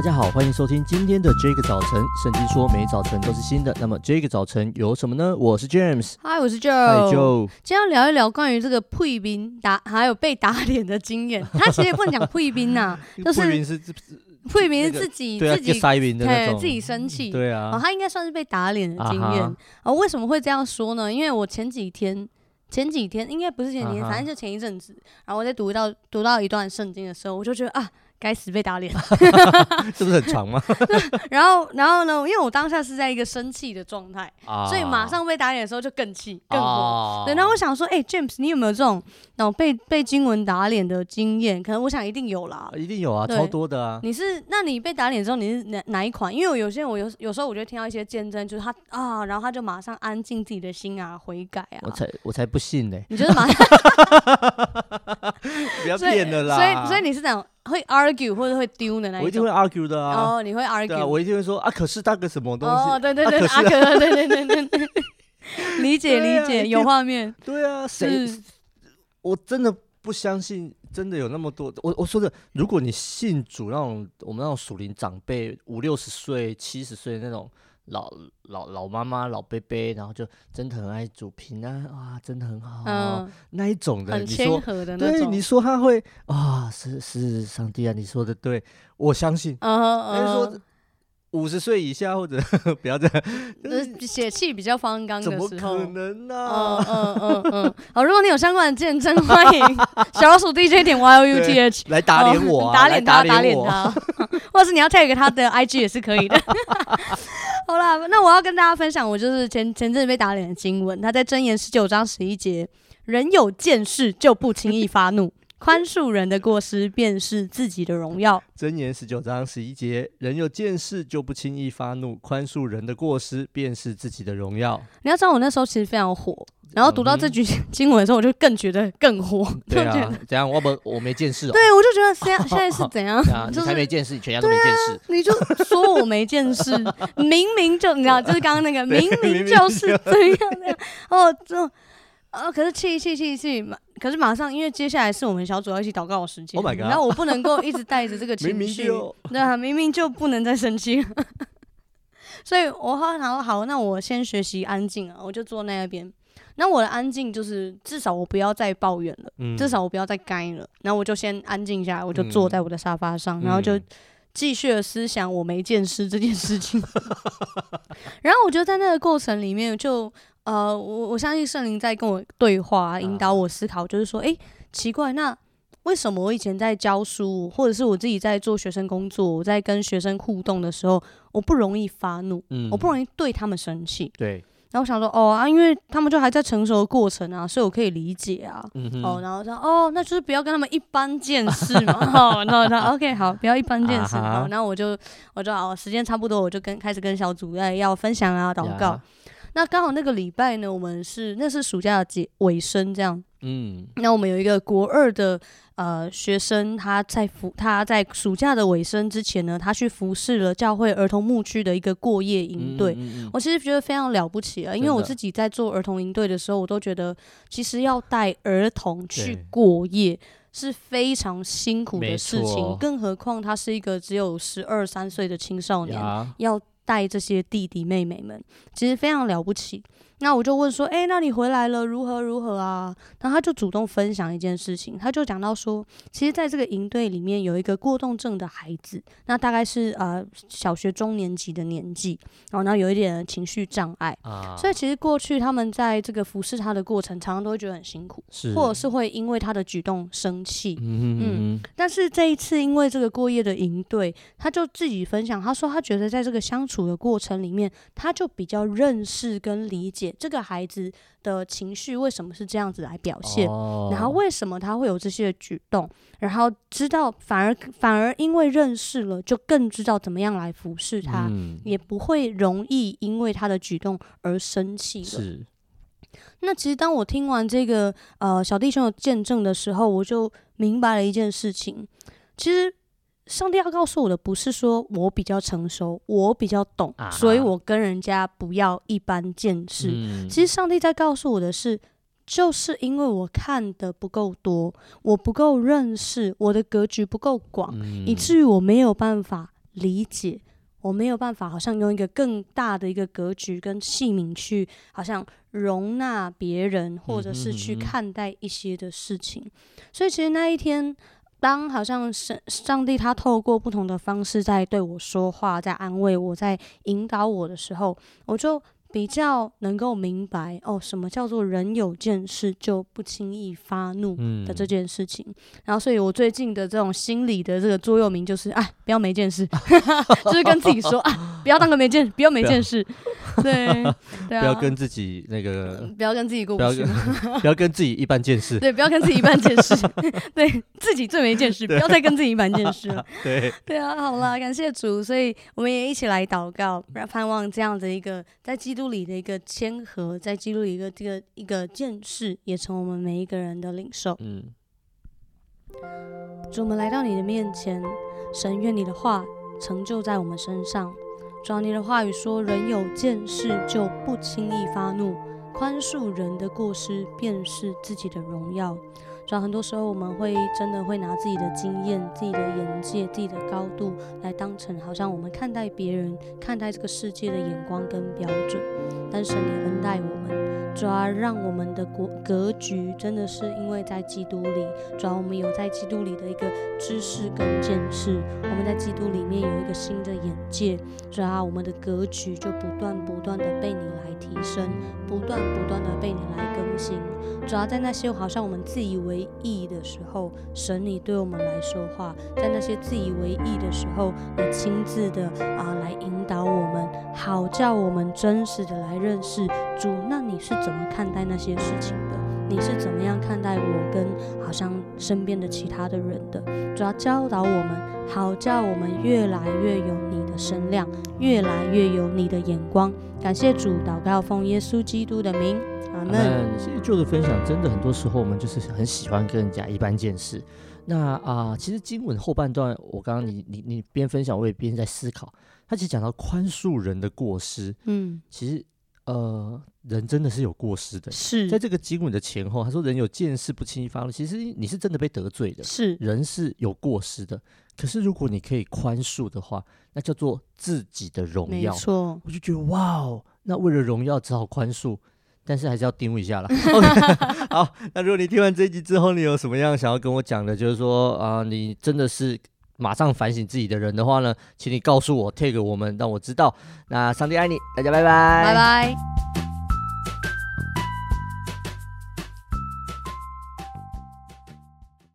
大家好，欢迎收听今天的这个早晨。圣经说每早晨都是新的，那么这个早晨有什么呢？我是 James，嗨，我是 Joe，嗨 Joe。今天要聊一聊关于这个退兵打还有被打脸的经验。他其实也不能讲退兵呐，就是退兵是配兵是自己、那个、自己对自己生气，对啊，哦，他应该算是被打脸的经验。啊、哦，为什么会这样说呢？因为我前几天前几天应该不是前几天，反正就前一阵子，然后我在读到读到一段圣经的时候，我就觉得啊。该死，被打脸，是不是很长吗？然后，然后呢？因为我当下是在一个生气的状态，啊、所以马上被打脸的时候就更气、更火。啊、对，然后我想说，哎、欸、，James，你有没有这种那种被被经文打脸的经验？可能我想一定有啦，一定有啊，超多的啊。你是？那你被打脸之后，你是哪哪一款？因为我有些人，我有有时候我就听到一些见证，就是他啊，然后他就马上安静自己的心啊，悔改啊。我才我才不信呢、欸！你就是马上 不要骗了啦。所以，所以，你是这样。会 argue 或者会丢的那一种，我一定会 argue 的啊。哦，你会 argue，啊、我一定会说啊，可是那个什么东西？哦，对对对，啊，可，对对对对对，理解理解，有画面。对啊，谁？我真的不相信，真的有那么多。我我说的，如果你信主那种，我们那种属灵长辈，五六十岁、七十岁那种。老老老妈妈老伯伯，然后就真的很爱主平安啊，真的很好，嗯、那一种的，很谦和的那种。对，你说他会啊，是是上帝啊，你说的对，我相信。嗯嗯。但是说五十岁以下或者 不要这样，血气比较方刚的时候，怎么可能呢、啊？嗯嗯嗯。好，如果你有相关的见证，欢迎小老鼠 DJ 点 Y O U T H 来打脸我、啊，打脸他，打脸他，或者是你要 tag 他的 IG 也是可以的。好啦，那我要跟大家分享，我就是前前阵子被打脸的经文。他在箴言十九章十一节，人有见识就不轻易发怒，宽恕人的过失便是自己的荣耀。箴言十九章十一节，人有见识就不轻易发怒，宽恕人的过失便是自己的荣耀。你要知道，我那时候其实非常火。然后读到这句经文的时候，我就更觉得更火。对啊，怎样？我不我没见识哦。对，我就觉得现在现在是怎样？你才没见识，全家都没见识。你就说我没见识，明明就你知道，就是刚刚那个明明就是这样的哦，这哦，可是气气气气马，可是马上因为接下来是我们小组要一起祷告的时间。Oh my god！然后我不能够一直带着这个情绪，对啊，明明就不能再生气。所以我好想说，好，那我先学习安静啊，我就坐那边。那我的安静就是至少我不要再抱怨了，嗯、至少我不要再该了。然后我就先安静下来，我就坐在我的沙发上，嗯、然后就继续的思想我没见识这件事情。然后我觉得在那个过程里面就，就呃，我我相信圣灵在跟我对话，引导我思考，就是说，诶、欸，奇怪，那为什么我以前在教书，或者是我自己在做学生工作，我在跟学生互动的时候，我不容易发怒，嗯、我不容易对他们生气，对。然后我想说，哦啊，因为他们就还在成熟的过程啊，所以我可以理解啊。嗯、哦，然后说，哦，那就是不要跟他们一般见识嘛。哦，然后他 OK，好，不要一般见识。好，然后我就，我就哦，时间差不多，我就跟开始跟小组要要分享啊，祷告。呀那刚好那个礼拜呢，我们是那是暑假的结尾声，这样。嗯。那我们有一个国二的。呃，学生他在服他在暑假的尾声之前呢，他去服侍了教会儿童牧区的一个过夜营队。嗯嗯嗯，我其实觉得非常了不起啊，因为我自己在做儿童营队的时候，我都觉得其实要带儿童去过夜是非常辛苦的事情，更何况他是一个只有十二三岁的青少年，要带这些弟弟妹妹们，其实非常了不起。那我就问说，哎、欸，那你回来了，如何如何啊？然后他就主动分享一件事情，他就讲到说，其实在这个营队里面有一个过动症的孩子，那大概是呃小学中年级的年纪，然后呢有一点情绪障碍，啊、所以其实过去他们在这个服侍他的过程，常常都会觉得很辛苦，是或者是会因为他的举动生气，嗯，哼嗯，嗯，但是这一次因为这个过夜的营队，他就自己分享，他说他觉得在这个相处的过程里面，他就比较认识跟理解。这个孩子的情绪为什么是这样子来表现？哦、然后为什么他会有这些举动？然后知道反而反而因为认识了，就更知道怎么样来服侍他，嗯、也不会容易因为他的举动而生气了。是。那其实当我听完这个呃小弟兄的见证的时候，我就明白了一件事情，其实。上帝要告诉我的不是说我比较成熟，我比较懂，啊、所以我跟人家不要一般见识。嗯、其实上帝在告诉我的是，就是因为我看的不够多，我不够认识，我的格局不够广，嗯、以至于我没有办法理解。我没有办法，好像用一个更大的一个格局跟器皿去，好像容纳别人，或者是去看待一些的事情。所以其实那一天，当好像上上帝他透过不同的方式在对我说话，在安慰我，在引导我的时候，我就。比较能够明白哦，什么叫做人有见识就不轻易发怒的这件事情。嗯、然后，所以我最近的这种心理的这个座右铭就是：哎，不要没见识，就是跟自己说啊，不要当个没见，不要没见识。对，对啊，不要跟自己那个，不要跟自己过不去，不要跟自己一般见识。对，不要跟自己一般见识。对自己最没见识，不要再跟自己一般见识了。对，对啊，好啦，感谢主，所以我们也一起来祷告，盼望这样的一个在基督。基督里的一个谦和，在基督里一个这个一个见识，也成我们每一个人的领受。嗯，主，我们来到你的面前，神愿你的话成就在我们身上。主啊，你的话语说，人有见识就不轻易发怒，宽恕人的过失，便是自己的荣耀。主要很多时候，我们会真的会拿自己的经验、自己的眼界、自己的高度来当成，好像我们看待别人、看待这个世界的眼光跟标准。但是，你恩待我们，主要让我们的国格局真的是因为在基督里，主要我们有在基督里的一个知识跟见识，我们在基督里面有一个新的眼界，主要我们的格局就不断不断的被你来提升，不断不断的被你来更新。主要在那些好像我们自以为意的时候，神你对我们来说话；在那些自以为意的时候，你亲自的啊来引导我们，好叫我们真实的来认识主。那你是怎么看待那些事情的？你是怎么样看待我跟好像身边的其他的人的？主要教导我们，好叫我们越来越有你的声量，越来越有你的眼光。感谢主，祷告奉耶稣基督的名。阿门。谢谢 Joe 的分享，真的很多时候我们就是很喜欢跟人家一般见识。那啊、呃，其实经文后半段，我刚刚你你你边分享，我也边在思考。他其实讲到宽恕人的过失，嗯，其实呃，人真的是有过失的。是在这个经文的前后，他说人有见识不轻易发怒，其实你是真的被得罪的。是人是有过失的，可是如果你可以宽恕的话，那叫做自己的荣耀。没错，我就觉得哇哦，那为了荣耀只好宽恕。但是还是要盯一下了。好，那如果你听完这一集之后，你有什么样想要跟我讲的，就是说啊、呃，你真的是马上反省自己的人的话呢，请你告诉我，take 我们，让我知道。那上帝爱你，大家拜拜，拜拜。